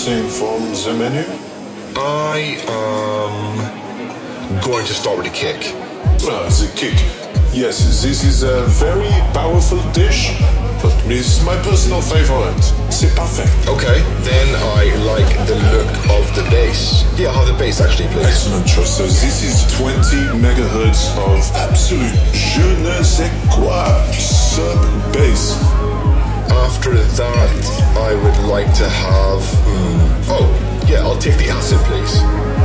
something from the menu? I am going to start with a kick. Ah, the kick. Yes, this is a very powerful dish, but it's my personal favorite. C'est parfait. Okay, then I like the look of the bass. Yeah, how the bass actually, plays. Excellent choice. So this is 20 megahertz of absolute je ne sais quoi sub bass. After that, I would like to have. hmm, Oh, yeah, I'll take the acid, please.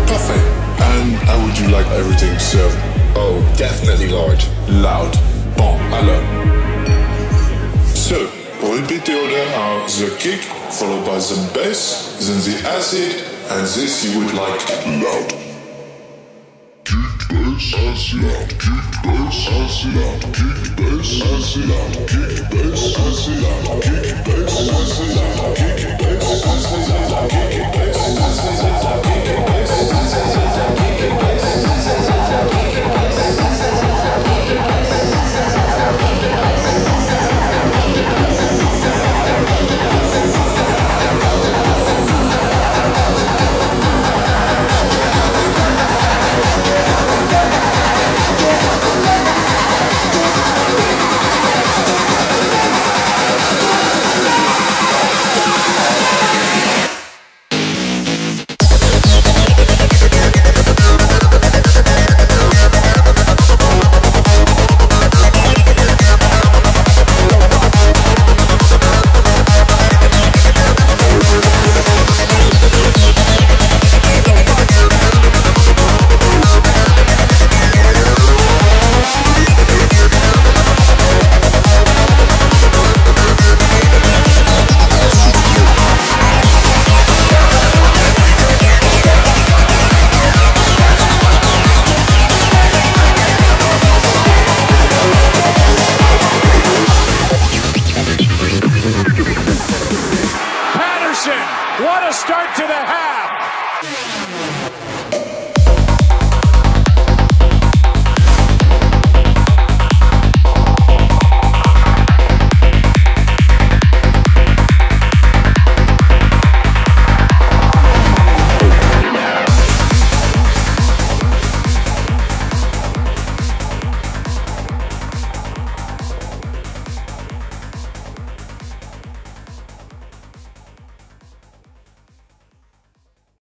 Parfait. And how would you like everything served? Oh, definitely large. Loud. Bon, alors. So, repeat the order are the kick, followed by the bass, then the acid, and this you would like loud. Kick bass acid loud, kick bass acid loud, kick bass acid loud, kick bass acid loud, kick bass acid loud.